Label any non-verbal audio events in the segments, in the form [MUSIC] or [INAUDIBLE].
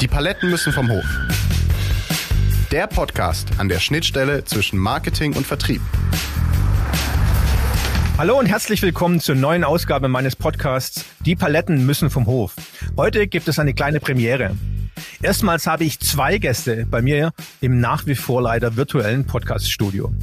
Die Paletten müssen vom Hof. Der Podcast an der Schnittstelle zwischen Marketing und Vertrieb. Hallo und herzlich willkommen zur neuen Ausgabe meines Podcasts Die Paletten müssen vom Hof. Heute gibt es eine kleine Premiere. Erstmals habe ich zwei Gäste bei mir im nach wie vor leider virtuellen Podcaststudio.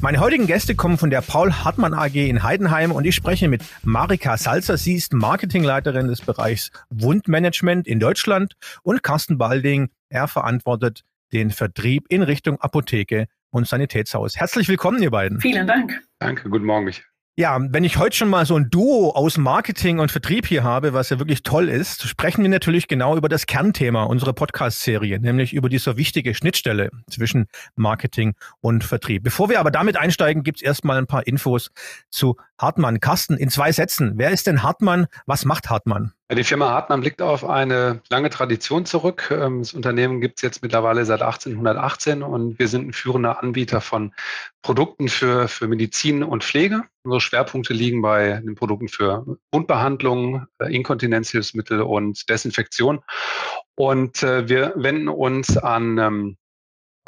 Meine heutigen Gäste kommen von der Paul Hartmann AG in Heidenheim und ich spreche mit Marika Salzer. Sie ist Marketingleiterin des Bereichs Wundmanagement in Deutschland und Carsten Balding. Er verantwortet den Vertrieb in Richtung Apotheke und Sanitätshaus. Herzlich willkommen, ihr beiden. Vielen Dank. Danke, guten Morgen, Michael. Ja, wenn ich heute schon mal so ein Duo aus Marketing und Vertrieb hier habe, was ja wirklich toll ist, sprechen wir natürlich genau über das Kernthema unserer Podcast-Serie, nämlich über diese wichtige Schnittstelle zwischen Marketing und Vertrieb. Bevor wir aber damit einsteigen, gibt's erstmal ein paar Infos zu Hartmann. Carsten, in zwei Sätzen. Wer ist denn Hartmann? Was macht Hartmann? Die Firma Hartmann blickt auf eine lange Tradition zurück. Ähm, das Unternehmen gibt es jetzt mittlerweile seit 1818 und wir sind ein führender Anbieter von Produkten für, für Medizin und Pflege. Unsere Schwerpunkte liegen bei den Produkten für Wundbehandlung, äh, Inkontinenzhilfsmittel und Desinfektion. Und äh, wir wenden uns an ähm,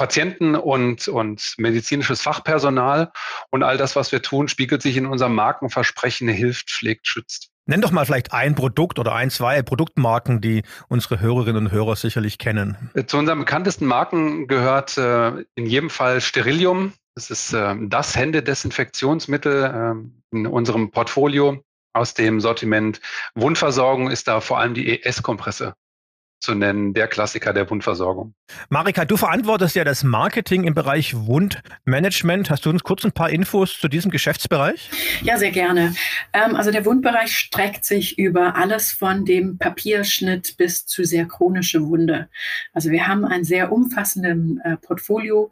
Patienten und, und medizinisches Fachpersonal. Und all das, was wir tun, spiegelt sich in unserem Markenversprechen, hilft, schlägt, schützt. Nenn doch mal vielleicht ein Produkt oder ein, zwei Produktmarken, die unsere Hörerinnen und Hörer sicherlich kennen. Zu unseren bekanntesten Marken gehört äh, in jedem Fall Sterilium. Das ist äh, das Händedesinfektionsmittel äh, in unserem Portfolio. Aus dem Sortiment Wundversorgung ist da vor allem die ES-Kompresse zu nennen, der Klassiker der Wundversorgung. Marika, du verantwortest ja das Marketing im Bereich Wundmanagement. Hast du uns kurz ein paar Infos zu diesem Geschäftsbereich? Ja, sehr gerne. Ähm, also der Wundbereich streckt sich über alles von dem Papierschnitt bis zu sehr chronische Wunde. Also wir haben ein sehr umfassendes äh, Portfolio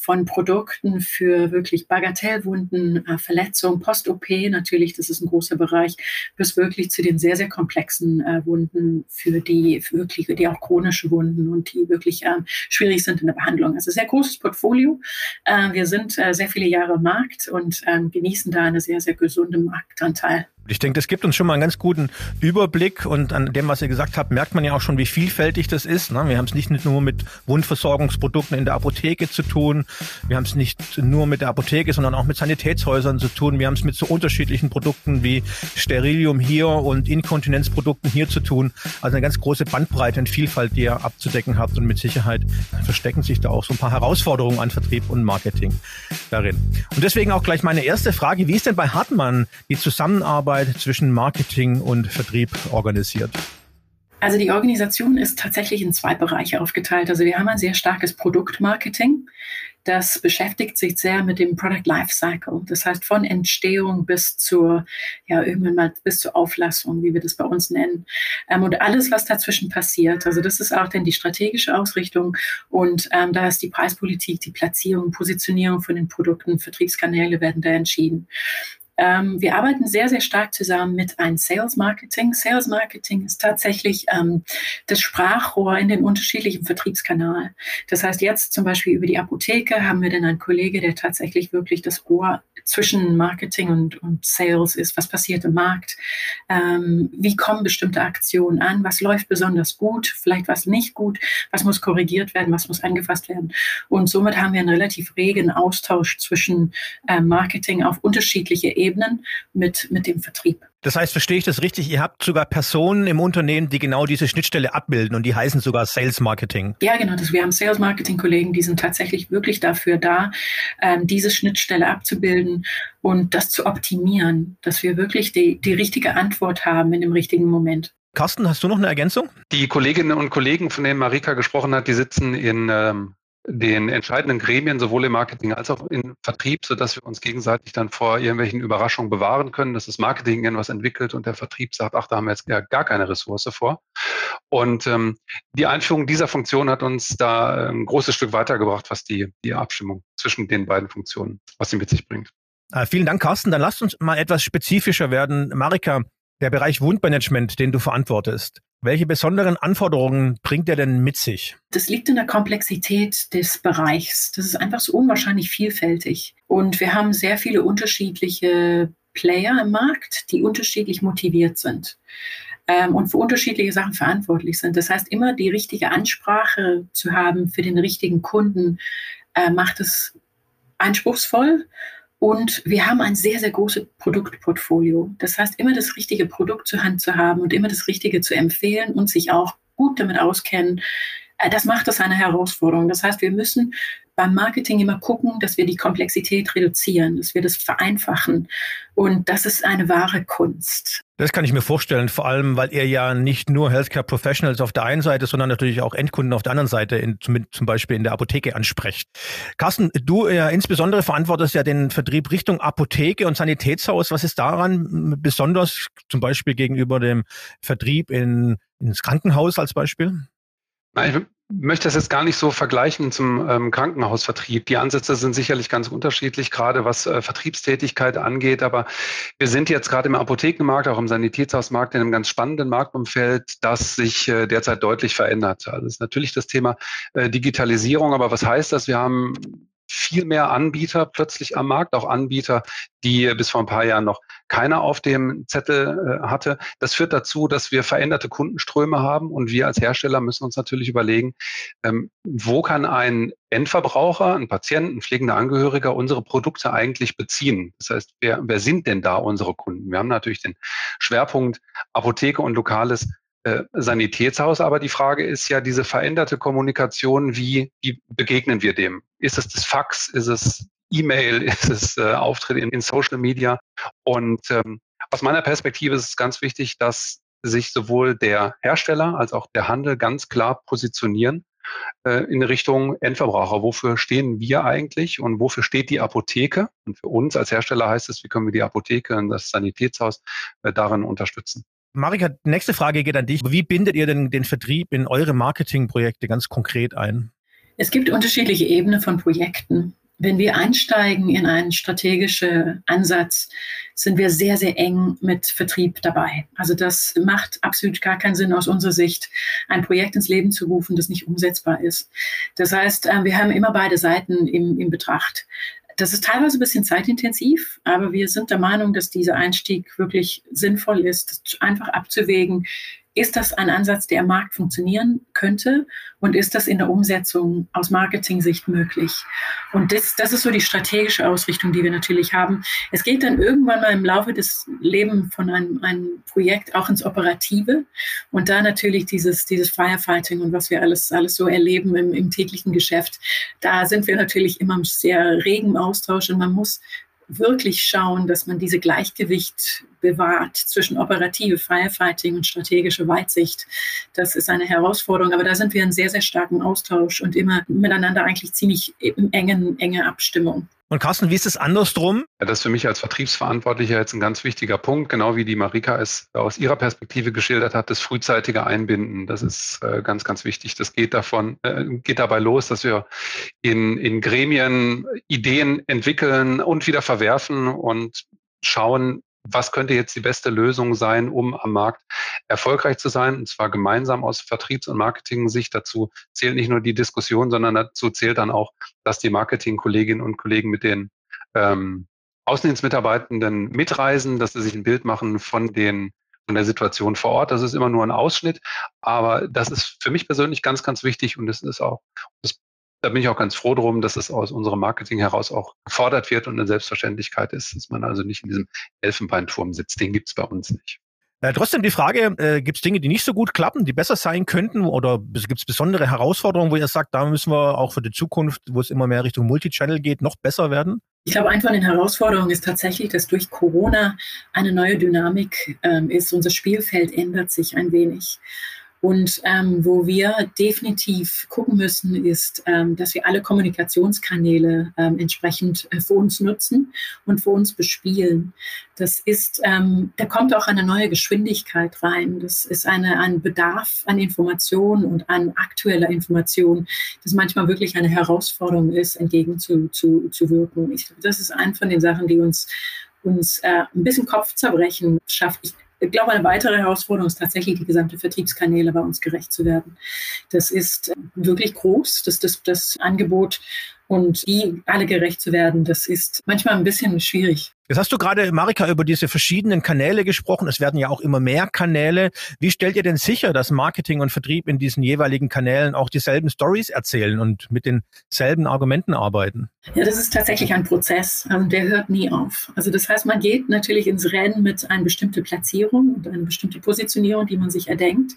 von Produkten für wirklich Bagatellwunden, äh, Verletzungen, Post-OP natürlich, das ist ein großer Bereich, bis wirklich zu den sehr, sehr komplexen äh, Wunden, für die für wirklich, die auch chronische Wunden und die wirklich äh, schwierig sind in der Behandlung. Also sehr großes Portfolio. Äh, wir sind äh, sehr viele Jahre Markt und ähm, genießen da eine sehr, sehr gesunde Marktanteil. Ich denke, das gibt uns schon mal einen ganz guten Überblick und an dem, was ihr gesagt habt, merkt man ja auch schon, wie vielfältig das ist. Ne? Wir haben es nicht nur mit Wundversorgungsprodukten in der Apotheke zu tun, wir haben es nicht nur mit der Apotheke, sondern auch mit Sanitätshäusern zu tun. Wir haben es mit so unterschiedlichen Produkten wie Sterilium hier und Inkontinenzprodukten hier zu tun. Also eine ganz große Bandbreite und Vielfalt, die ihr abzudecken habt und mit Sicherheit verstecken sich da auch so ein paar Herausforderungen an Vertrieb und Marketing darin. Und deswegen auch gleich meine erste Frage, wie ist denn bei Hartmann die Zusammenarbeit Zusammenarbeit zwischen Marketing und Vertrieb organisiert? Also die Organisation ist tatsächlich in zwei Bereiche aufgeteilt. Also wir haben ein sehr starkes Produktmarketing. Das beschäftigt sich sehr mit dem Product Lifecycle. Das heißt von Entstehung bis zur, ja, irgendwann mal bis zur Auflassung, wie wir das bei uns nennen. Ähm, und alles, was dazwischen passiert. Also das ist auch dann die strategische Ausrichtung. Und ähm, da ist die Preispolitik, die Platzierung, Positionierung von den Produkten, Vertriebskanäle werden da entschieden. Ähm, wir arbeiten sehr, sehr stark zusammen mit einem Sales Marketing. Sales Marketing ist tatsächlich ähm, das Sprachrohr in den unterschiedlichen Vertriebskanälen. Das heißt, jetzt zum Beispiel über die Apotheke haben wir dann einen Kollege, der tatsächlich wirklich das Ohr zwischen Marketing und, und Sales ist. Was passiert im Markt? Ähm, wie kommen bestimmte Aktionen an? Was läuft besonders gut? Vielleicht was nicht gut? Was muss korrigiert werden? Was muss angefasst werden? Und somit haben wir einen relativ regen Austausch zwischen äh, Marketing auf unterschiedliche Ebenen Ebenen mit, mit dem Vertrieb. Das heißt, verstehe ich das richtig? Ihr habt sogar Personen im Unternehmen, die genau diese Schnittstelle abbilden und die heißen sogar Sales Marketing. Ja, genau. Das, wir haben Sales Marketing Kollegen, die sind tatsächlich wirklich dafür da, ähm, diese Schnittstelle abzubilden und das zu optimieren, dass wir wirklich die, die richtige Antwort haben in dem richtigen Moment. Carsten, hast du noch eine Ergänzung? Die Kolleginnen und Kollegen, von denen Marika gesprochen hat, die sitzen in ähm, den entscheidenden Gremien, sowohl im Marketing als auch im Vertrieb, sodass wir uns gegenseitig dann vor irgendwelchen Überraschungen bewahren können, dass das Marketing irgendwas entwickelt und der Vertrieb sagt, ach, da haben wir jetzt gar, keine Ressource vor. Und ähm, die Einführung dieser Funktion hat uns da ein großes Stück weitergebracht, was die, die Abstimmung zwischen den beiden Funktionen, was sie mit sich bringt. Äh, vielen Dank, Carsten. Dann lasst uns mal etwas spezifischer werden. Marika, der Bereich Wundmanagement, den du verantwortest. Welche besonderen Anforderungen bringt er denn mit sich? Das liegt in der Komplexität des Bereichs. Das ist einfach so unwahrscheinlich vielfältig. Und wir haben sehr viele unterschiedliche Player im Markt, die unterschiedlich motiviert sind. ähm, und für unterschiedliche Sachen verantwortlich sind. Das heißt, immer die richtige Ansprache zu haben für den richtigen Kunden äh, macht es anspruchsvoll. Und wir haben ein sehr, sehr großes Produktportfolio. Das heißt, immer das richtige Produkt zur Hand zu haben und immer das Richtige zu empfehlen und sich auch gut damit auskennen, das macht das eine Herausforderung. Das heißt, wir müssen beim Marketing immer gucken, dass wir die Komplexität reduzieren, dass wir das vereinfachen. Und das ist eine wahre Kunst. Das kann ich mir vorstellen, vor allem, weil ihr ja nicht nur Healthcare Professionals auf der einen Seite, sondern natürlich auch Endkunden auf der anderen Seite, in, zum Beispiel in der Apotheke ansprecht. Carsten, du ja insbesondere verantwortest ja den Vertrieb Richtung Apotheke und Sanitätshaus. Was ist daran besonders, zum Beispiel gegenüber dem Vertrieb in, ins Krankenhaus als Beispiel? Ich möchte das jetzt gar nicht so vergleichen zum ähm, Krankenhausvertrieb. Die Ansätze sind sicherlich ganz unterschiedlich, gerade was äh, Vertriebstätigkeit angeht. Aber wir sind jetzt gerade im Apothekenmarkt, auch im Sanitätshausmarkt in einem ganz spannenden Marktumfeld, das sich äh, derzeit deutlich verändert. Also ist natürlich das Thema äh, Digitalisierung. Aber was heißt das? Wir haben viel mehr Anbieter plötzlich am Markt, auch Anbieter, die bis vor ein paar Jahren noch keiner auf dem Zettel äh, hatte. Das führt dazu, dass wir veränderte Kundenströme haben und wir als Hersteller müssen uns natürlich überlegen, ähm, wo kann ein Endverbraucher, ein Patient, ein pflegender Angehöriger unsere Produkte eigentlich beziehen? Das heißt, wer, wer sind denn da unsere Kunden? Wir haben natürlich den Schwerpunkt Apotheke und lokales äh, Sanitätshaus. Aber die Frage ist ja diese veränderte Kommunikation, wie, wie begegnen wir dem? Ist es das Fax? Ist es E-Mail? [LAUGHS] Ist es äh, Auftritt in, in, Social Media? Und ähm, aus meiner Perspektive ist es ganz wichtig, dass sich sowohl der Hersteller als auch der Handel ganz klar positionieren äh, in Richtung Endverbraucher. Wofür stehen wir eigentlich und wofür steht die Apotheke? Und für uns als Hersteller heißt es, wie können wir die Apotheke und das Sanitätshaus äh, darin unterstützen? Marika, nächste Frage geht an dich. Wie bindet ihr denn den Vertrieb in eure Marketingprojekte ganz konkret ein? Es gibt unterschiedliche Ebenen von Projekten. Wenn wir einsteigen in einen strategischen Ansatz, sind wir sehr, sehr eng mit Vertrieb dabei. Also das macht absolut gar keinen Sinn aus unserer Sicht, ein Projekt ins Leben zu rufen, das nicht umsetzbar ist. Das heißt, äh, wir haben immer beide Seiten im, im Betracht. Das ist teilweise ein bisschen zeitintensiv, aber wir sind der Meinung, dass dieser Einstieg wirklich sinnvoll ist, einfach abzuwägen, ist das ein Ansatz, der am Markt funktionieren könnte? Und ist das in der Umsetzung aus Marketing-Sicht möglich? Und das, das ist so die strategische Ausrichtung, die wir natürlich haben. Es geht dann irgendwann mal im Laufe des Lebens von einem, einem Projekt auch ins Operative. Und da natürlich dieses, dieses Firefighting und was wir alles, alles so erleben im, im täglichen Geschäft. Da sind wir natürlich immer sehr regen Austausch und man muss wirklich schauen, dass man diese Gleichgewicht bewahrt zwischen operative Firefighting und strategische Weitsicht. Das ist eine Herausforderung, aber da sind wir in sehr, sehr starkem Austausch und immer miteinander eigentlich ziemlich in engen, enge Abstimmung. Und Carsten, wie ist es andersrum? Ja, das ist für mich als Vertriebsverantwortlicher jetzt ein ganz wichtiger Punkt, genau wie die Marika es aus ihrer Perspektive geschildert hat, das frühzeitige Einbinden. Das ist äh, ganz, ganz wichtig. Das geht davon, äh, geht dabei los, dass wir in, in Gremien Ideen entwickeln und wieder verwerfen und schauen, was könnte jetzt die beste Lösung sein, um am Markt erfolgreich zu sein, und zwar gemeinsam aus Vertriebs- und Marketing-Sicht. Dazu zählt nicht nur die Diskussion, sondern dazu zählt dann auch, dass die Marketing-Kolleginnen und Kollegen mit den ähm, Außendienstmitarbeitenden mitreisen, dass sie sich ein Bild machen von den von der Situation vor Ort. Das ist immer nur ein Ausschnitt, aber das ist für mich persönlich ganz, ganz wichtig und es ist auch, das da bin ich auch ganz froh drum, dass es aus unserem Marketing heraus auch gefordert wird und eine Selbstverständlichkeit ist, dass man also nicht in diesem Elfenbeinturm sitzt. Den gibt's bei uns nicht. Äh, trotzdem die Frage, äh, gibt es Dinge, die nicht so gut klappen, die besser sein könnten oder gibt es besondere Herausforderungen, wo ihr sagt, da müssen wir auch für die Zukunft, wo es immer mehr Richtung Multichannel geht, noch besser werden? Ich glaube, eine von den Herausforderungen ist tatsächlich, dass durch Corona eine neue Dynamik ähm, ist. Unser Spielfeld ändert sich ein wenig. Und ähm, wo wir definitiv gucken müssen, ist, ähm, dass wir alle Kommunikationskanäle ähm, entsprechend äh, für uns nutzen und für uns bespielen. Das ist, ähm, da kommt auch eine neue Geschwindigkeit rein. Das ist eine, ein Bedarf an Information und an aktueller Information, das manchmal wirklich eine Herausforderung ist, entgegenzuwirken. Zu, zu wirken. ich das ist eine von den Sachen, die uns uns äh, ein bisschen Kopfzerbrechen schafft. Ich, ich glaube, eine weitere Herausforderung ist tatsächlich, die gesamte Vertriebskanäle bei uns gerecht zu werden. Das ist wirklich groß, das, das, das Angebot Und die alle gerecht zu werden, das ist manchmal ein bisschen schwierig. Jetzt hast du gerade, Marika, über diese verschiedenen Kanäle gesprochen. Es werden ja auch immer mehr Kanäle. Wie stellt ihr denn sicher, dass Marketing und Vertrieb in diesen jeweiligen Kanälen auch dieselben Stories erzählen und mit denselben Argumenten arbeiten? Ja, das ist tatsächlich ein Prozess, ähm, der hört nie auf. Also das heißt, man geht natürlich ins Rennen mit einer bestimmten Platzierung und einer bestimmten Positionierung, die man sich erdenkt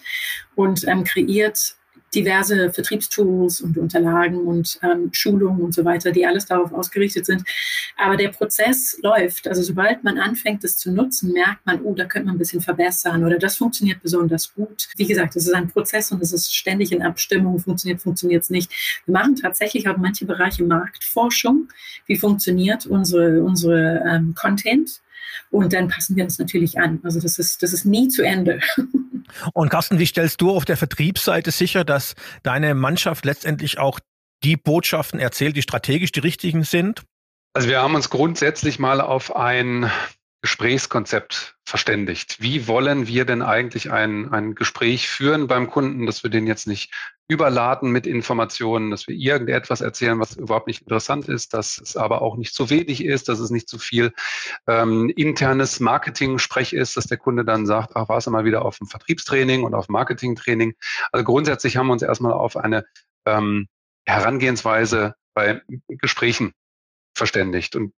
und ähm, kreiert diverse Vertriebstools und Unterlagen und ähm, Schulungen und so weiter, die alles darauf ausgerichtet sind. Aber der Prozess läuft. Also sobald man anfängt, das zu nutzen, merkt man, oh, da könnte man ein bisschen verbessern oder das funktioniert besonders gut. Wie gesagt, es ist ein Prozess und es ist ständig in Abstimmung, funktioniert, funktioniert es nicht. Wir machen tatsächlich auch manche Bereiche Marktforschung. Wie funktioniert unsere, unsere ähm, Content? Und dann passen wir uns natürlich an. Also das ist, das ist nie zu Ende. [LAUGHS] Und Carsten, wie stellst du auf der Vertriebsseite sicher, dass deine Mannschaft letztendlich auch die Botschaften erzählt, die strategisch die richtigen sind? Also wir haben uns grundsätzlich mal auf ein Gesprächskonzept verständigt. Wie wollen wir denn eigentlich ein, ein Gespräch führen beim Kunden, dass wir den jetzt nicht überladen mit Informationen, dass wir irgendetwas erzählen, was überhaupt nicht interessant ist, dass es aber auch nicht zu wenig ist, dass es nicht zu viel ähm, internes Marketing-Sprech ist, dass der Kunde dann sagt, ach, war es mal wieder auf dem Vertriebstraining und auf Marketingtraining. Also grundsätzlich haben wir uns erstmal auf eine ähm, Herangehensweise bei Gesprächen verständigt. Und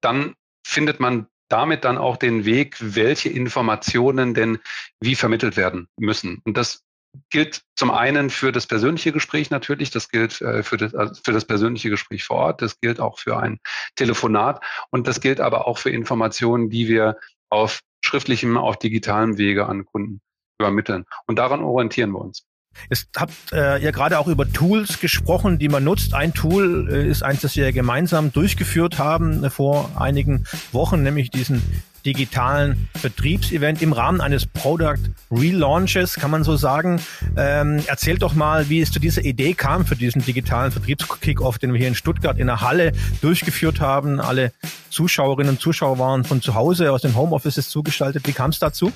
dann findet man damit dann auch den Weg, welche Informationen denn wie vermittelt werden müssen. Und das gilt zum einen für das persönliche Gespräch natürlich, das gilt äh, für, das, also für das persönliche Gespräch vor Ort, das gilt auch für ein Telefonat und das gilt aber auch für Informationen, die wir auf schriftlichem, auf digitalem Wege an Kunden übermitteln. Und daran orientieren wir uns. Jetzt habt äh, ihr gerade auch über Tools gesprochen, die man nutzt. Ein Tool äh, ist eins, das wir gemeinsam durchgeführt haben äh, vor einigen Wochen, nämlich diesen digitalen Vertriebsevent im Rahmen eines Product Relaunches, kann man so sagen. Ähm, erzählt doch mal, wie es zu dieser Idee kam für diesen digitalen Vertriebskickoff, den wir hier in Stuttgart in der Halle durchgeführt haben. Alle Zuschauerinnen und Zuschauer waren von zu Hause aus den Homeoffices zugeschaltet. Wie kam es dazu?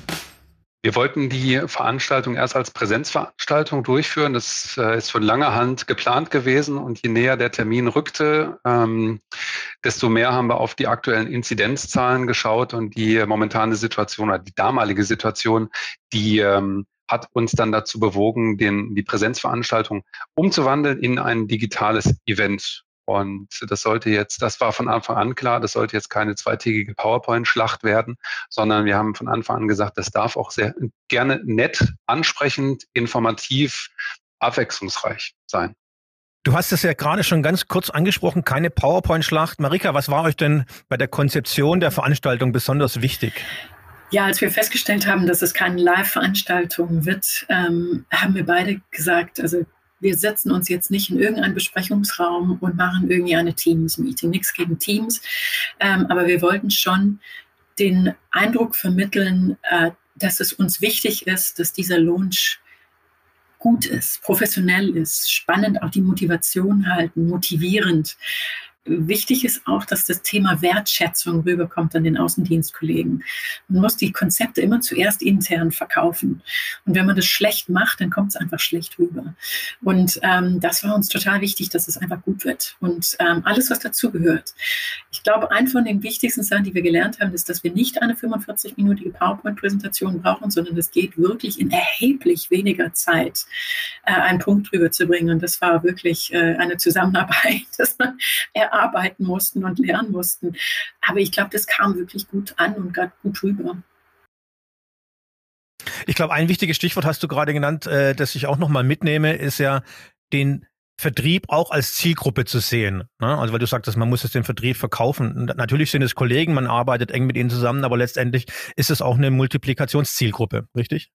Wir wollten die Veranstaltung erst als Präsenzveranstaltung durchführen. Das äh, ist von langer Hand geplant gewesen und je näher der Termin rückte, ähm, desto mehr haben wir auf die aktuellen Inzidenzzahlen geschaut und die momentane Situation oder die damalige Situation, die ähm, hat uns dann dazu bewogen, den, die Präsenzveranstaltung umzuwandeln in ein digitales Event. Und das sollte jetzt, das war von Anfang an klar, das sollte jetzt keine zweitägige PowerPoint-Schlacht werden, sondern wir haben von Anfang an gesagt, das darf auch sehr gerne nett, ansprechend, informativ, abwechslungsreich sein. Du hast es ja gerade schon ganz kurz angesprochen, keine PowerPoint-Schlacht. Marika, was war euch denn bei der Konzeption der Veranstaltung besonders wichtig? Ja, als wir festgestellt haben, dass es keine Live-Veranstaltung wird, ähm, haben wir beide gesagt, also wir setzen uns jetzt nicht in irgendeinen Besprechungsraum und machen irgendwie eine Teams-Meeting. Nichts gegen Teams, ähm, aber wir wollten schon den Eindruck vermitteln, äh, dass es uns wichtig ist, dass dieser Launch gut ist, professionell ist, spannend, auch die Motivation halten, motivierend. Wichtig ist auch, dass das Thema Wertschätzung rüberkommt an den Außendienstkollegen. Man muss die Konzepte immer zuerst intern verkaufen. Und wenn man das schlecht macht, dann kommt es einfach schlecht rüber. Und ähm, das war uns total wichtig, dass es einfach gut wird. Und ähm, alles, was dazugehört. Ich glaube, ein von den wichtigsten Sachen, die wir gelernt haben, ist, dass wir nicht eine 45-minütige PowerPoint-Präsentation brauchen, sondern es geht wirklich in erheblich weniger Zeit, äh, einen Punkt rüberzubringen. Und das war wirklich äh, eine Zusammenarbeit, [LAUGHS] dass man erarbeiten mussten und lernen mussten. Aber ich glaube, das kam wirklich gut an und gerade gut rüber. Ich glaube, ein wichtiges Stichwort hast du gerade genannt, äh, das ich auch nochmal mitnehme, ist ja den Vertrieb auch als Zielgruppe zu sehen. Ne? Also weil du sagtest, man muss es den Vertrieb verkaufen. Natürlich sind es Kollegen, man arbeitet eng mit ihnen zusammen, aber letztendlich ist es auch eine Multiplikationszielgruppe, richtig?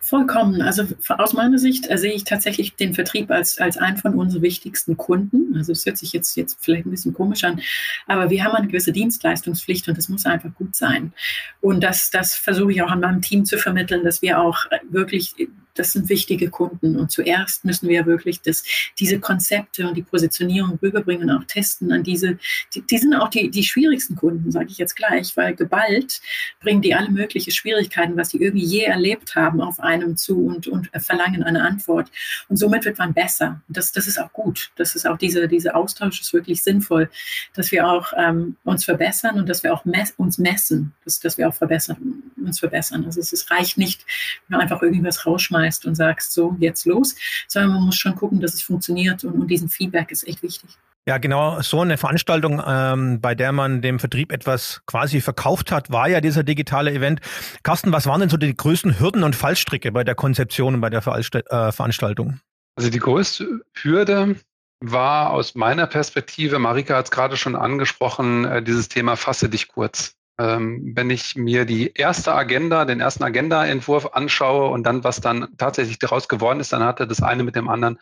Vollkommen. Also aus meiner Sicht sehe ich tatsächlich den Vertrieb als, als einen von unseren wichtigsten Kunden. Also es hört sich jetzt, jetzt vielleicht ein bisschen komisch an, aber wir haben eine gewisse Dienstleistungspflicht und das muss einfach gut sein. Und das, das versuche ich auch an meinem Team zu vermitteln, dass wir auch wirklich das sind wichtige Kunden. Und zuerst müssen wir wirklich das, diese Konzepte und die Positionierung rüberbringen und auch testen an diese, die, die sind auch die, die schwierigsten Kunden, sage ich jetzt gleich, weil geballt bringen die alle möglichen Schwierigkeiten, was sie irgendwie je erlebt haben, auf einem zu und, und verlangen eine Antwort. Und somit wird man besser. Das, das ist auch gut. Das ist auch diese, diese Austausch ist wirklich sinnvoll, dass wir auch ähm, uns verbessern und dass wir auch mess uns messen, dass, dass wir auch verbessern, uns verbessern. Also es, es reicht nicht, man einfach irgendwas rausschmeißt und sagst, so, jetzt los, sondern man muss schon gucken, dass es funktioniert und, und diesen Feedback ist echt wichtig. Ja, genau. So eine Veranstaltung, ähm, bei der man dem Vertrieb etwas quasi verkauft hat, war ja dieser digitale Event. Carsten, was waren denn so die größten Hürden und Fallstricke bei der Konzeption und bei der äh, Veranstaltung? Also die größte Hürde war aus meiner Perspektive, Marika hat es gerade schon angesprochen, äh, dieses Thema fasse dich kurz. Ähm, wenn ich mir die erste Agenda, den ersten Agenda-Entwurf anschaue und dann, was dann tatsächlich daraus geworden ist, dann hatte das eine mit dem anderen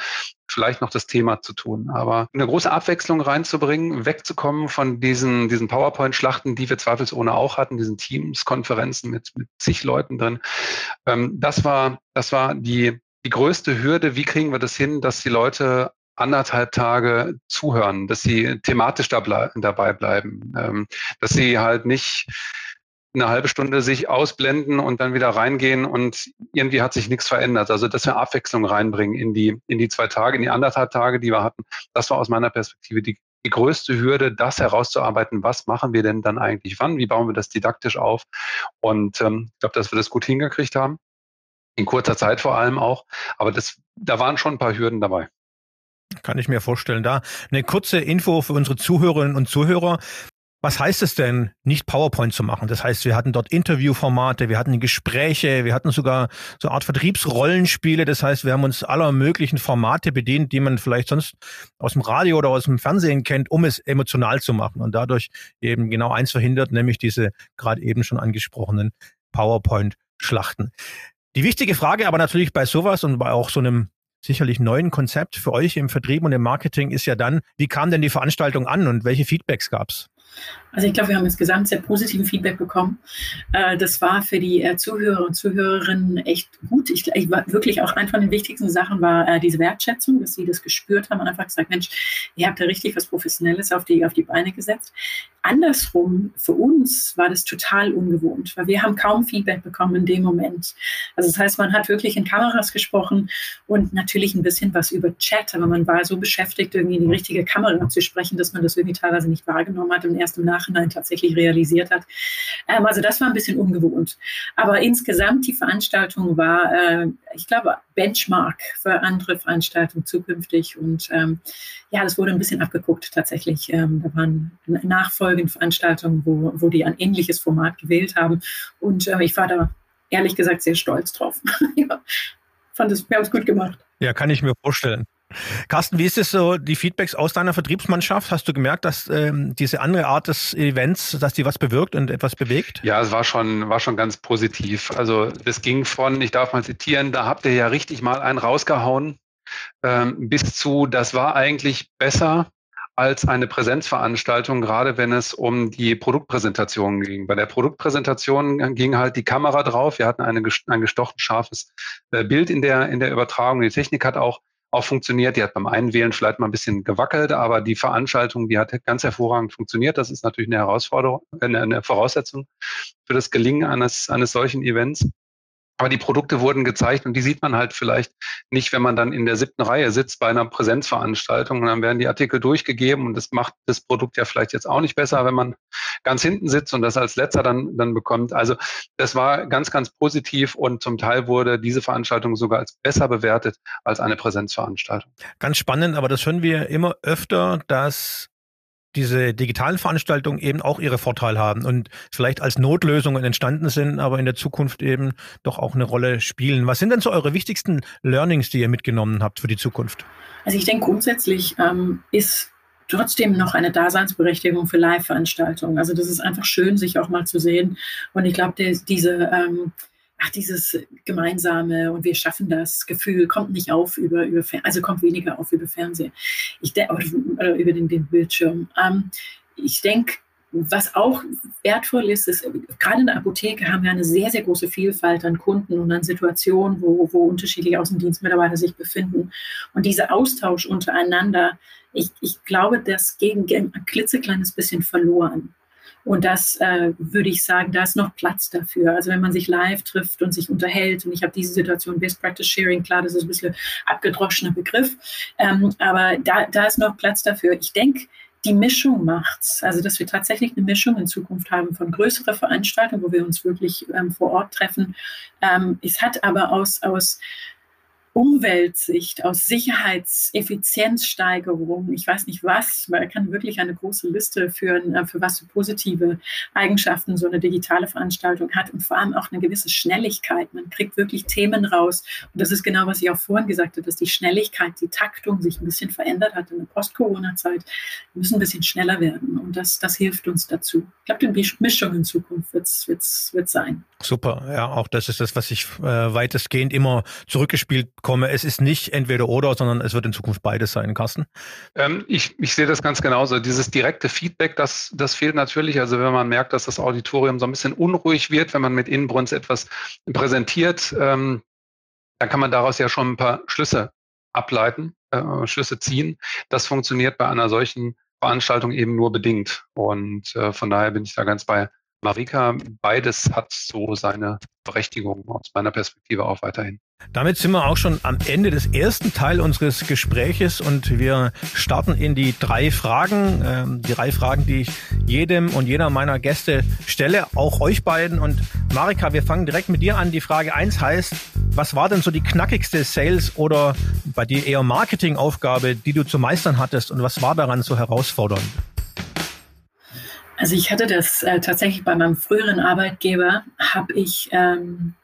vielleicht noch das Thema zu tun. Aber eine große Abwechslung reinzubringen, wegzukommen von diesen, diesen PowerPoint-Schlachten, die wir zweifelsohne auch hatten, diesen Teams-Konferenzen mit, mit zig Leuten drin. Ähm, das war, das war die, die größte Hürde. Wie kriegen wir das hin, dass die Leute anderthalb Tage zuhören, dass sie thematisch da ble dabei bleiben, ähm, dass sie halt nicht eine halbe Stunde sich ausblenden und dann wieder reingehen und irgendwie hat sich nichts verändert. Also dass wir Abwechslung reinbringen in die, in die zwei Tage, in die anderthalb Tage, die wir hatten. Das war aus meiner Perspektive die, die größte Hürde, das herauszuarbeiten, was machen wir denn dann eigentlich wann, wie bauen wir das didaktisch auf. Und ähm, ich glaube, dass wir das gut hingekriegt haben. In kurzer Zeit vor allem auch. Aber das, da waren schon ein paar Hürden dabei. Kann ich mir vorstellen. Da eine kurze Info für unsere Zuhörerinnen und Zuhörer. Was heißt es denn, nicht PowerPoint zu machen? Das heißt, wir hatten dort Interviewformate, wir hatten Gespräche, wir hatten sogar so eine Art Vertriebsrollenspiele. Das heißt, wir haben uns aller möglichen Formate bedient, die man vielleicht sonst aus dem Radio oder aus dem Fernsehen kennt, um es emotional zu machen und dadurch eben genau eins verhindert, nämlich diese gerade eben schon angesprochenen PowerPoint-Schlachten. Die wichtige Frage aber natürlich bei sowas und bei auch so einem sicherlich neuen Konzept für euch im Vertrieb und im Marketing ist ja dann, wie kam denn die Veranstaltung an und welche Feedbacks gab es? Also ich glaube, wir haben insgesamt sehr positiven Feedback bekommen. Äh, das war für die äh, Zuhörer und Zuhörerinnen echt gut. Ich, ich war wirklich auch eine von den wichtigsten Sachen war äh, diese Wertschätzung, dass sie das gespürt haben und einfach gesagt, Mensch, ihr habt da richtig was Professionelles auf die, auf die Beine gesetzt. Andersrum, für uns war das total ungewohnt, weil wir haben kaum Feedback bekommen in dem Moment. Also das heißt, man hat wirklich in Kameras gesprochen und natürlich ein bisschen was über Chat, aber man war so beschäftigt, irgendwie in die richtige Kamera zu sprechen, dass man das irgendwie teilweise nicht wahrgenommen hat und erst im Nachhinein tatsächlich realisiert hat. Ähm, also das war ein bisschen ungewohnt. Aber insgesamt die Veranstaltung war, äh, ich glaube, Benchmark für andere Veranstaltungen zukünftig und ähm, ja, das wurde ein bisschen abgeguckt tatsächlich. Ähm, da waren nachfolgende Veranstaltungen, wo, wo die ein ähnliches Format gewählt haben. Und äh, ich war da ehrlich gesagt sehr stolz drauf. [LAUGHS] ja, fand es, wir haben es gut gemacht. Ja, kann ich mir vorstellen. Carsten, wie ist es so, die Feedbacks aus deiner Vertriebsmannschaft? Hast du gemerkt, dass ähm, diese andere Art des Events, dass die was bewirkt und etwas bewegt? Ja, es war schon, war schon ganz positiv. Also es ging von, ich darf mal zitieren, da habt ihr ja richtig mal einen rausgehauen ähm, bis zu, das war eigentlich besser als eine Präsenzveranstaltung, gerade wenn es um die Produktpräsentation ging. Bei der Produktpräsentation ging halt die Kamera drauf. Wir hatten eine, ein gestochen scharfes äh, Bild in der, in der Übertragung. Die Technik hat auch, auch funktioniert. Die hat beim Einwählen vielleicht mal ein bisschen gewackelt, aber die Veranstaltung, die hat ganz hervorragend funktioniert. Das ist natürlich eine Herausforderung, eine, eine Voraussetzung für das Gelingen eines, eines solchen Events. Aber die Produkte wurden gezeigt und die sieht man halt vielleicht nicht, wenn man dann in der siebten Reihe sitzt bei einer Präsenzveranstaltung und dann werden die Artikel durchgegeben und das macht das Produkt ja vielleicht jetzt auch nicht besser, wenn man ganz hinten sitzt und das als letzter dann, dann bekommt. Also das war ganz, ganz positiv und zum Teil wurde diese Veranstaltung sogar als besser bewertet als eine Präsenzveranstaltung. Ganz spannend, aber das hören wir immer öfter, dass diese digitalen Veranstaltungen eben auch ihre Vorteile haben und vielleicht als Notlösungen entstanden sind, aber in der Zukunft eben doch auch eine Rolle spielen. Was sind denn so eure wichtigsten Learnings, die ihr mitgenommen habt für die Zukunft? Also ich denke grundsätzlich ähm, ist trotzdem noch eine Daseinsberechtigung für Live-Veranstaltungen. Also das ist einfach schön, sich auch mal zu sehen. Und ich glaube, diese ähm, ach, dieses gemeinsame und wir schaffen das Gefühl kommt nicht auf über, über also kommt weniger auf über Fernsehen. Ich oder, über den, den Bildschirm. Ähm, ich denke, was auch wertvoll ist, ist, gerade in der Apotheke haben wir eine sehr, sehr große Vielfalt an Kunden und an Situationen, wo, wo unterschiedliche Außendienstmitarbeiter sich befinden. Und dieser Austausch untereinander, ich, ich glaube, das geht ein klitzekleines bisschen verloren. Und das äh, würde ich sagen, da ist noch Platz dafür. Also wenn man sich live trifft und sich unterhält, und ich habe diese Situation Best Practice Sharing, klar, das ist ein bisschen abgedroschener Begriff, ähm, aber da, da ist noch Platz dafür. Ich denke, die Mischung macht's. Also, dass wir tatsächlich eine Mischung in Zukunft haben von größerer Veranstaltungen, wo wir uns wirklich ähm, vor Ort treffen. Ähm, es hat aber aus, aus Umweltsicht, aus Sicherheitseffizienzsteigerung, ich weiß nicht was, er kann wirklich eine große Liste führen, äh, für was für positive Eigenschaften so eine digitale Veranstaltung hat und vor allem auch eine gewisse Schnelligkeit. Man kriegt wirklich Themen raus. Und das ist genau, was ich auch vorhin gesagt habe, dass die Schnelligkeit, die Taktung sich ein bisschen verändert hat in der Post-Corona-Zeit. Wir müssen ein bisschen schneller werden und das, das hilft uns dazu. Ich glaube, die Mischung in Zukunft wird es sein. Super, ja, auch das ist das, was ich äh, weitestgehend immer zurückgespielt komme. Es ist nicht entweder oder, sondern es wird in Zukunft beides sein, Carsten. Ähm, ich, ich sehe das ganz genauso. Dieses direkte Feedback, das, das fehlt natürlich. Also wenn man merkt, dass das Auditorium so ein bisschen unruhig wird, wenn man mit Inbrunst etwas präsentiert, ähm, dann kann man daraus ja schon ein paar Schlüsse ableiten, äh, Schlüsse ziehen. Das funktioniert bei einer solchen Veranstaltung eben nur bedingt. Und äh, von daher bin ich da ganz bei Marika, beides hat so seine Berechtigung aus meiner Perspektive auch weiterhin. Damit sind wir auch schon am Ende des ersten Teil unseres Gespräches und wir starten in die drei Fragen. Ähm, die drei Fragen, die ich jedem und jeder meiner Gäste stelle, auch euch beiden. Und Marika, wir fangen direkt mit dir an. Die Frage eins heißt, was war denn so die knackigste Sales- oder bei dir eher Marketingaufgabe, die du zu meistern hattest und was war daran so herausfordernd? Also ich hatte das äh, tatsächlich bei meinem früheren Arbeitgeber, habe ich ähm,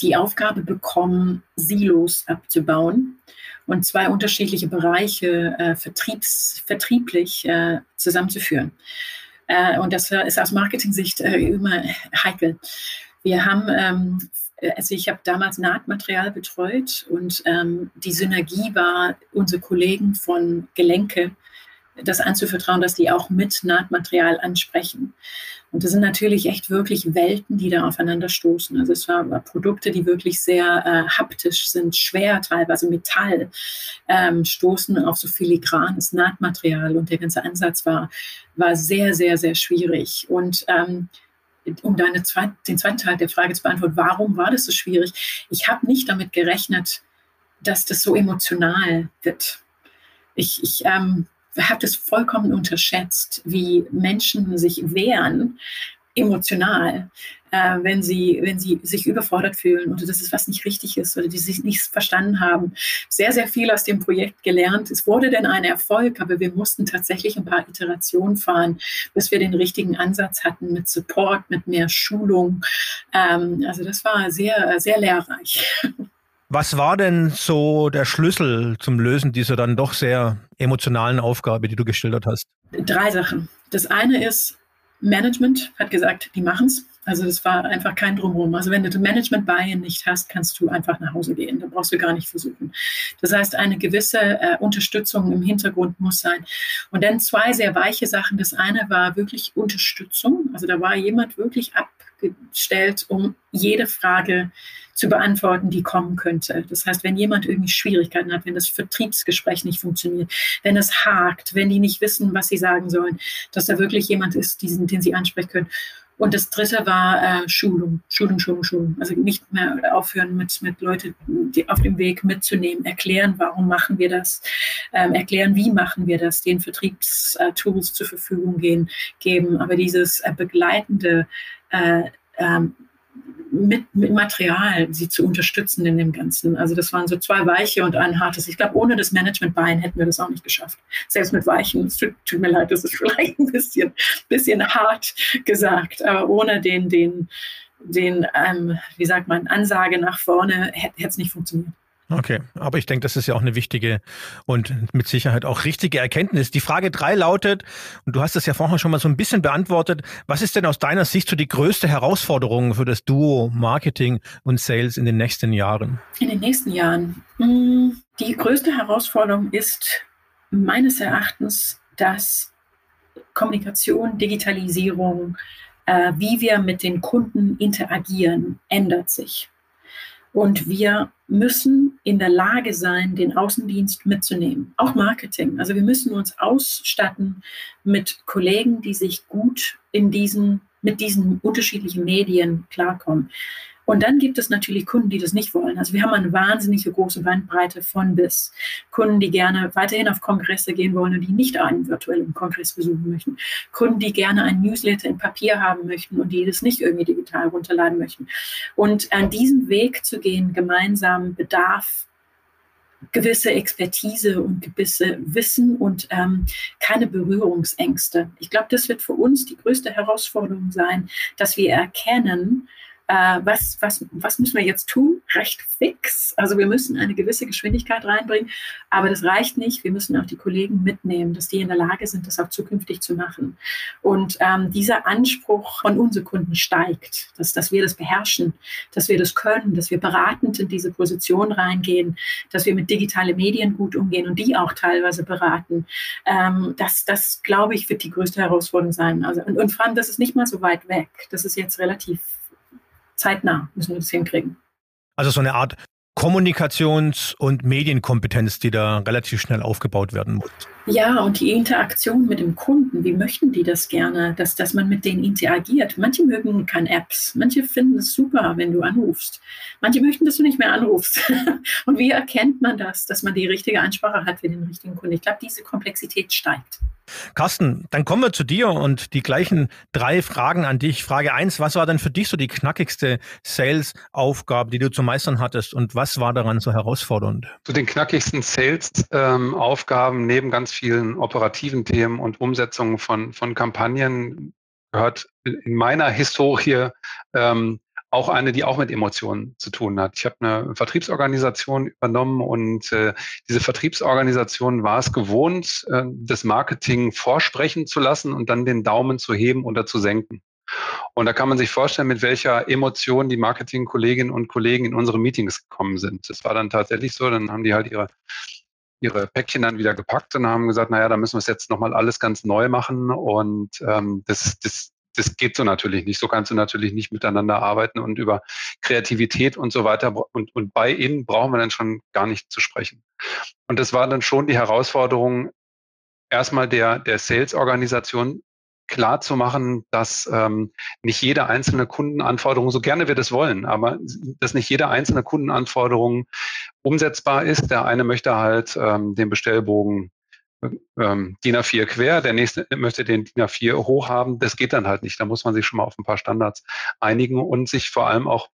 die Aufgabe bekommen, Silos abzubauen und zwei unterschiedliche Bereiche äh, vertriebs, vertrieblich äh, zusammenzuführen. Äh, und das ist aus Marketing-Sicht äh, immer heikel. Wir haben ähm, also ich habe damals Nahtmaterial betreut und ähm, die Synergie war, unsere Kollegen von Gelenke das anzuvertrauen, dass die auch mit Nahtmaterial ansprechen. Und das sind natürlich echt wirklich Welten, die da aufeinander stoßen. Also es waren Produkte, die wirklich sehr äh, haptisch sind, schwer teilweise Metall, ähm, stoßen auf so filigranes Nahtmaterial. Und der ganze Ansatz war, war sehr, sehr, sehr schwierig. Und ähm, um deine zweit, den zweiten Teil der Frage zu beantworten, warum war das so schwierig? Ich habe nicht damit gerechnet, dass das so emotional wird. Ich, ich ähm, habe das vollkommen unterschätzt, wie Menschen sich wehren, emotional, äh, wenn, sie, wenn sie sich überfordert fühlen oder das ist was nicht richtig ist oder die sich nicht verstanden haben. Sehr, sehr viel aus dem Projekt gelernt. Es wurde denn ein Erfolg, aber wir mussten tatsächlich ein paar Iterationen fahren, bis wir den richtigen Ansatz hatten mit Support, mit mehr Schulung. Ähm, also das war sehr, sehr lehrreich. [LAUGHS] Was war denn so der Schlüssel zum Lösen dieser dann doch sehr emotionalen Aufgabe, die du geschildert hast? Drei Sachen. Das eine ist, Management hat gesagt, die machen es. Also das war einfach kein Drumherum. Also wenn du Management Buy-in nicht hast, kannst du einfach nach Hause gehen. Da brauchst du gar nicht versuchen. Das heißt, eine gewisse äh, Unterstützung im Hintergrund muss sein. Und dann zwei sehr weiche Sachen. Das eine war wirklich Unterstützung. Also da war jemand wirklich abgestellt, um jede Frage zu beantworten, die kommen könnte. Das heißt, wenn jemand irgendwie Schwierigkeiten hat, wenn das Vertriebsgespräch nicht funktioniert, wenn es hakt, wenn die nicht wissen, was sie sagen sollen, dass da wirklich jemand ist, diesen, den sie ansprechen können. Und das dritte war äh, Schulung, Schulung, Schulung, Schulung. Also nicht mehr aufhören, mit, mit Leuten auf dem Weg mitzunehmen, erklären, warum machen wir das, ähm, erklären, wie machen wir das, den Vertriebstools zur Verfügung gehen, geben. Aber dieses äh, begleitende äh, ähm, mit, mit Material sie zu unterstützen in dem Ganzen. Also das waren so zwei weiche und ein hartes. Ich glaube, ohne das Management-Bein hätten wir das auch nicht geschafft. Selbst mit weichen, es tut, tut, mir leid, das ist vielleicht ein bisschen, bisschen hart gesagt, aber ohne den, den, den ähm, wie sagt man, Ansage nach vorne hätte es nicht funktioniert. Okay, aber ich denke, das ist ja auch eine wichtige und mit Sicherheit auch richtige Erkenntnis. Die Frage drei lautet, und du hast es ja vorher schon mal so ein bisschen beantwortet, was ist denn aus deiner Sicht so die größte Herausforderung für das Duo Marketing und Sales in den nächsten Jahren? In den nächsten Jahren. Die größte Herausforderung ist meines Erachtens, dass Kommunikation, Digitalisierung, äh, wie wir mit den Kunden interagieren, ändert sich. Und wir müssen in der Lage sein, den Außendienst mitzunehmen, auch Marketing. Also wir müssen uns ausstatten mit Kollegen, die sich gut in diesen, mit diesen unterschiedlichen Medien klarkommen. Und dann gibt es natürlich Kunden, die das nicht wollen. Also wir haben eine wahnsinnige große Bandbreite von bis. Kunden, die gerne weiterhin auf Kongresse gehen wollen und die nicht einen virtuellen Kongress besuchen möchten. Kunden, die gerne ein Newsletter in Papier haben möchten und die das nicht irgendwie digital runterladen möchten. Und an diesen Weg zu gehen, gemeinsam bedarf gewisse Expertise und gewisse Wissen und ähm, keine Berührungsängste. Ich glaube, das wird für uns die größte Herausforderung sein, dass wir erkennen, äh, was, was, was müssen wir jetzt tun? Recht fix. Also wir müssen eine gewisse Geschwindigkeit reinbringen, aber das reicht nicht. Wir müssen auch die Kollegen mitnehmen, dass die in der Lage sind, das auch zukünftig zu machen. Und ähm, dieser Anspruch von unseren Kunden steigt, dass, dass wir das beherrschen, dass wir das können, dass wir beratend in diese Position reingehen, dass wir mit digitalen Medien gut umgehen und die auch teilweise beraten. Ähm, das, das glaube ich, wird die größte Herausforderung sein. Also, und, und vor allem, das ist nicht mal so weit weg. Das ist jetzt relativ zeitnah müssen wir das hinkriegen. Also so eine Art Kommunikations- und Medienkompetenz, die da relativ schnell aufgebaut werden muss. Ja, und die Interaktion mit dem Kunden, wie möchten die das gerne, dass, dass man mit denen interagiert? Manche mögen keine Apps, manche finden es super, wenn du anrufst. Manche möchten, dass du nicht mehr anrufst. [LAUGHS] und wie erkennt man das, dass man die richtige Ansprache hat für den richtigen Kunden? Ich glaube, diese Komplexität steigt. Carsten, dann kommen wir zu dir und die gleichen drei Fragen an dich. Frage eins: was war denn für dich so die knackigste Sales-Aufgabe, die du zu meistern hattest und was war daran so herausfordernd? Zu den knackigsten Sales-Aufgaben ähm, neben ganz vielen operativen Themen und Umsetzungen von, von Kampagnen gehört in meiner Historie ähm, auch eine, die auch mit Emotionen zu tun hat. Ich habe eine Vertriebsorganisation übernommen und äh, diese Vertriebsorganisation war es gewohnt, äh, das Marketing vorsprechen zu lassen und dann den Daumen zu heben oder zu senken. Und da kann man sich vorstellen, mit welcher Emotion die Marketingkolleginnen und Kollegen in unsere Meetings gekommen sind. Das war dann tatsächlich so, dann haben die halt ihre ihre Päckchen dann wieder gepackt und haben gesagt, naja, da müssen wir es jetzt nochmal alles ganz neu machen. Und ähm, das, das, das geht so natürlich nicht. So kannst du natürlich nicht miteinander arbeiten und über Kreativität und so weiter. Und, und bei ihnen brauchen wir dann schon gar nicht zu sprechen. Und das war dann schon die Herausforderung, erstmal der, der Sales-Organisation klar zu machen, dass ähm, nicht jede einzelne Kundenanforderung, so gerne wir das wollen, aber dass nicht jede einzelne Kundenanforderung umsetzbar ist. Der eine möchte halt ähm, den Bestellbogen ähm, DIN A4 quer, der nächste möchte den DIN A4 hoch haben. Das geht dann halt nicht. Da muss man sich schon mal auf ein paar Standards einigen und sich vor allem auch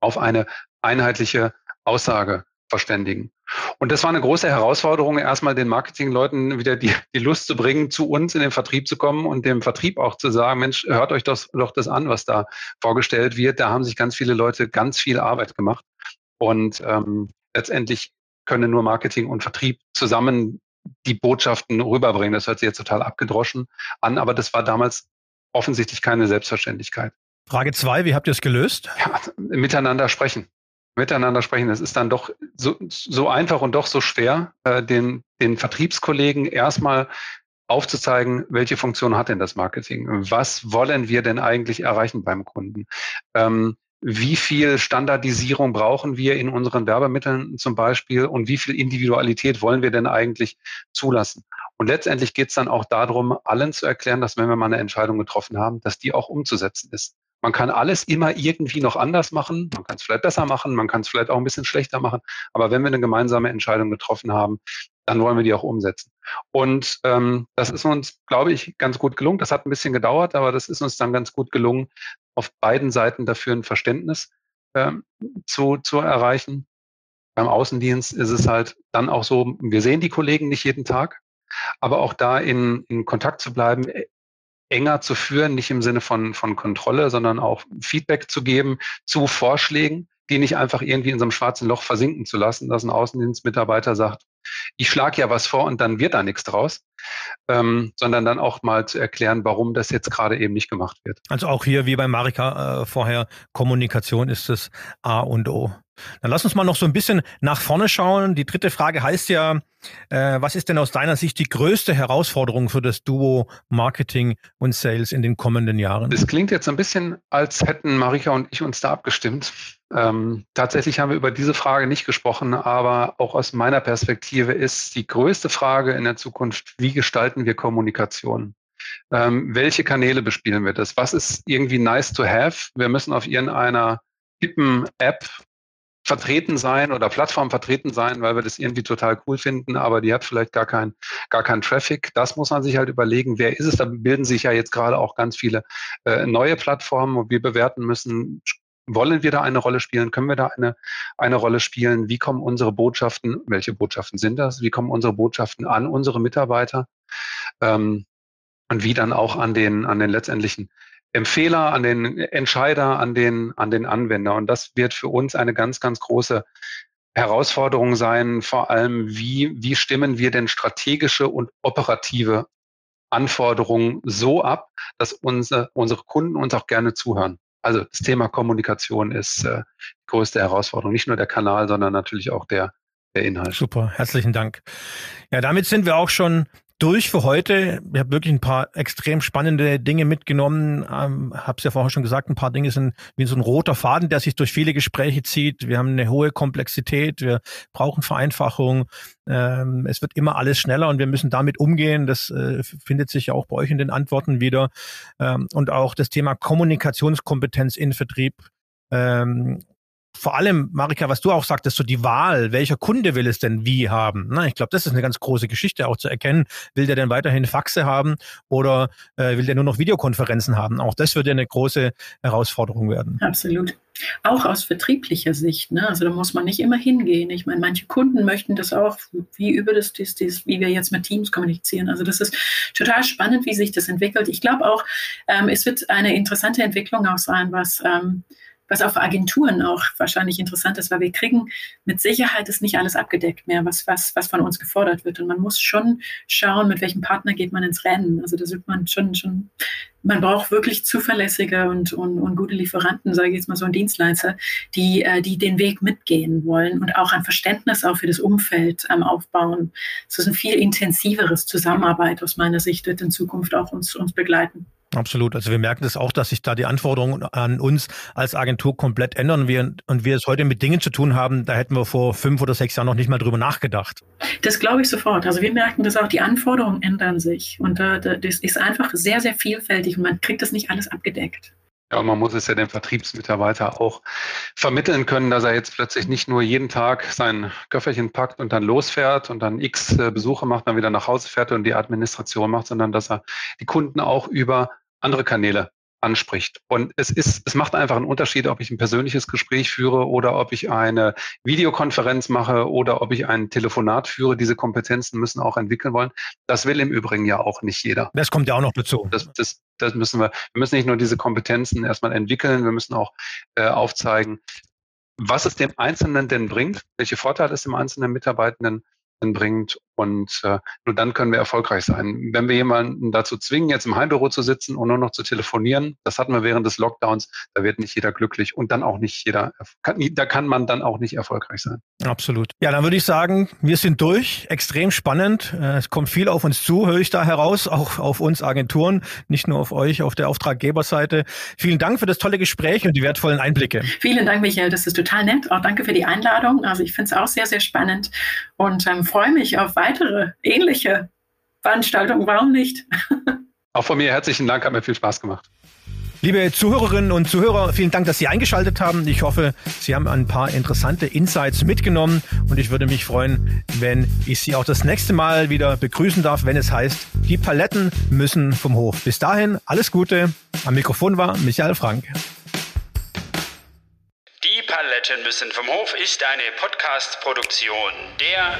auf eine einheitliche Aussage verständigen. Und das war eine große Herausforderung, erstmal den Marketingleuten wieder die, die Lust zu bringen, zu uns in den Vertrieb zu kommen und dem Vertrieb auch zu sagen, Mensch, hört euch das, doch das an, was da vorgestellt wird. Da haben sich ganz viele Leute ganz viel Arbeit gemacht. Und ähm, letztendlich können nur Marketing und Vertrieb zusammen die Botschaften rüberbringen. Das hört sich jetzt total abgedroschen an, aber das war damals offensichtlich keine Selbstverständlichkeit. Frage zwei, wie habt ihr es gelöst? Ja, miteinander sprechen. Miteinander sprechen. Es ist dann doch so, so einfach und doch so schwer, äh, den, den Vertriebskollegen erstmal aufzuzeigen, welche Funktion hat denn das Marketing? Was wollen wir denn eigentlich erreichen beim Kunden? Ähm, wie viel Standardisierung brauchen wir in unseren Werbemitteln zum Beispiel und wie viel Individualität wollen wir denn eigentlich zulassen? Und letztendlich geht es dann auch darum, allen zu erklären, dass wenn wir mal eine Entscheidung getroffen haben, dass die auch umzusetzen ist. Man kann alles immer irgendwie noch anders machen, man kann es vielleicht besser machen, man kann es vielleicht auch ein bisschen schlechter machen, aber wenn wir eine gemeinsame Entscheidung getroffen haben, dann wollen wir die auch umsetzen. Und ähm, das ist uns, glaube ich, ganz gut gelungen. Das hat ein bisschen gedauert, aber das ist uns dann ganz gut gelungen, auf beiden Seiten dafür ein Verständnis ähm, zu, zu erreichen. Beim Außendienst ist es halt dann auch so, wir sehen die Kollegen nicht jeden Tag, aber auch da in, in Kontakt zu bleiben, enger zu führen, nicht im Sinne von, von Kontrolle, sondern auch Feedback zu geben zu Vorschlägen, die nicht einfach irgendwie in so einem schwarzen Loch versinken zu lassen, dass ein Außendienstmitarbeiter sagt, ich schlage ja was vor und dann wird da nichts draus, ähm, sondern dann auch mal zu erklären, warum das jetzt gerade eben nicht gemacht wird. Also auch hier, wie bei Marika äh, vorher, Kommunikation ist das A und O. Dann lass uns mal noch so ein bisschen nach vorne schauen. Die dritte Frage heißt ja, äh, was ist denn aus deiner Sicht die größte Herausforderung für das Duo Marketing und Sales in den kommenden Jahren? Das klingt jetzt ein bisschen, als hätten Marika und ich uns da abgestimmt. Ähm, tatsächlich haben wir über diese Frage nicht gesprochen, aber auch aus meiner Perspektive ist die größte Frage in der Zukunft, wie gestalten wir Kommunikation? Ähm, welche Kanäle bespielen wir das? Was ist irgendwie nice to have? Wir müssen auf irgendeiner hippen App vertreten sein oder Plattform vertreten sein, weil wir das irgendwie total cool finden, aber die hat vielleicht gar keinen gar keinen Traffic. Das muss man sich halt überlegen, wer ist es? Da bilden sich ja jetzt gerade auch ganz viele äh, neue Plattformen, wo wir bewerten müssen, wollen wir da eine Rolle spielen? Können wir da eine, eine Rolle spielen? Wie kommen unsere Botschaften, welche Botschaften sind das? Wie kommen unsere Botschaften an unsere Mitarbeiter? Ähm, und wie dann auch an den, an den letztendlichen Empfehler, an den Entscheider, an den, an den Anwender. Und das wird für uns eine ganz, ganz große Herausforderung sein, vor allem, wie, wie stimmen wir denn strategische und operative Anforderungen so ab, dass unsere, unsere Kunden uns auch gerne zuhören. Also das Thema Kommunikation ist äh, die größte Herausforderung, nicht nur der Kanal, sondern natürlich auch der, der Inhalt. Super, herzlichen Dank. Ja, damit sind wir auch schon durch für heute. Ich habe wirklich ein paar extrem spannende Dinge mitgenommen. Ähm, habe es ja vorher schon gesagt, ein paar Dinge sind wie so ein roter Faden, der sich durch viele Gespräche zieht. Wir haben eine hohe Komplexität, wir brauchen Vereinfachung. Ähm, es wird immer alles schneller und wir müssen damit umgehen. Das äh, findet sich ja auch bei euch in den Antworten wieder. Ähm, und auch das Thema Kommunikationskompetenz in Vertrieb ähm, vor allem, Marika, was du auch sagtest, so die Wahl, welcher Kunde will es denn wie haben? Na, ich glaube, das ist eine ganz große Geschichte auch zu erkennen. Will der denn weiterhin Faxe haben oder äh, will der nur noch Videokonferenzen haben? Auch das wird ja eine große Herausforderung werden. Absolut. Auch aus vertrieblicher Sicht. Ne? Also da muss man nicht immer hingehen. Ich meine, manche Kunden möchten das auch, wie über das, das, das wie wir jetzt mit Teams kommunizieren. Also das ist total spannend, wie sich das entwickelt. Ich glaube auch, ähm, es wird eine interessante Entwicklung auch sein, was ähm, was auch für Agenturen auch wahrscheinlich interessant ist, weil wir kriegen mit Sicherheit ist nicht alles abgedeckt mehr, was, was, was von uns gefordert wird. Und man muss schon schauen, mit welchem Partner geht man ins Rennen. Also da sieht man schon, schon, man braucht wirklich zuverlässige und, und, und gute Lieferanten, sage ich jetzt mal so, ein Dienstleister, die, äh, die den Weg mitgehen wollen und auch ein Verständnis auch für das Umfeld ähm, aufbauen. Es ist ein viel intensiveres Zusammenarbeit aus meiner Sicht wird in Zukunft auch uns, uns begleiten. Absolut. Also wir merken das auch, dass sich da die Anforderungen an uns als Agentur komplett ändern. Wir, und wir es heute mit Dingen zu tun haben, da hätten wir vor fünf oder sechs Jahren noch nicht mal drüber nachgedacht. Das glaube ich sofort. Also wir merken das auch, die Anforderungen ändern sich. Und äh, das ist einfach sehr, sehr vielfältig und man kriegt das nicht alles abgedeckt. Ja, man muss es ja dem Vertriebsmitarbeiter auch vermitteln können, dass er jetzt plötzlich nicht nur jeden Tag sein Köfferchen packt und dann losfährt und dann x äh, Besuche macht, dann wieder nach Hause fährt und die Administration macht, sondern dass er die Kunden auch über andere Kanäle anspricht. Und es ist, es macht einfach einen Unterschied, ob ich ein persönliches Gespräch führe oder ob ich eine Videokonferenz mache oder ob ich ein Telefonat führe. Diese Kompetenzen müssen auch entwickeln wollen. Das will im Übrigen ja auch nicht jeder. Das kommt ja auch noch dazu. Das, das, das müssen wir, wir müssen nicht nur diese Kompetenzen erstmal entwickeln, wir müssen auch äh, aufzeigen, was es dem Einzelnen denn bringt, welche Vorteile es dem einzelnen Mitarbeitenden bringt. Und äh, nur dann können wir erfolgreich sein. Wenn wir jemanden dazu zwingen, jetzt im Heimbüro zu sitzen und nur noch zu telefonieren, das hatten wir während des Lockdowns, da wird nicht jeder glücklich und dann auch nicht jeder, kann, da kann man dann auch nicht erfolgreich sein. Absolut. Ja, dann würde ich sagen, wir sind durch. Extrem spannend. Äh, es kommt viel auf uns zu, höre ich da heraus, auch auf uns Agenturen, nicht nur auf euch, auf der Auftraggeberseite. Vielen Dank für das tolle Gespräch und die wertvollen Einblicke. Vielen Dank, Michael. Das ist total nett. Auch danke für die Einladung. Also ich finde es auch sehr, sehr spannend und ähm, freue mich auf weitere ähnliche Veranstaltungen. Warum nicht? [LAUGHS] Auch von mir herzlichen Dank, hat mir viel Spaß gemacht. Liebe Zuhörerinnen und Zuhörer, vielen Dank, dass Sie eingeschaltet haben. Ich hoffe, Sie haben ein paar interessante Insights mitgenommen und ich würde mich freuen, wenn ich Sie auch das nächste Mal wieder begrüßen darf, wenn es heißt, die Paletten müssen vom Hof. Bis dahin, alles Gute. Am Mikrofon war Michael Frank. Paletten müssen vom Hof. Ist eine Podcast-Produktion der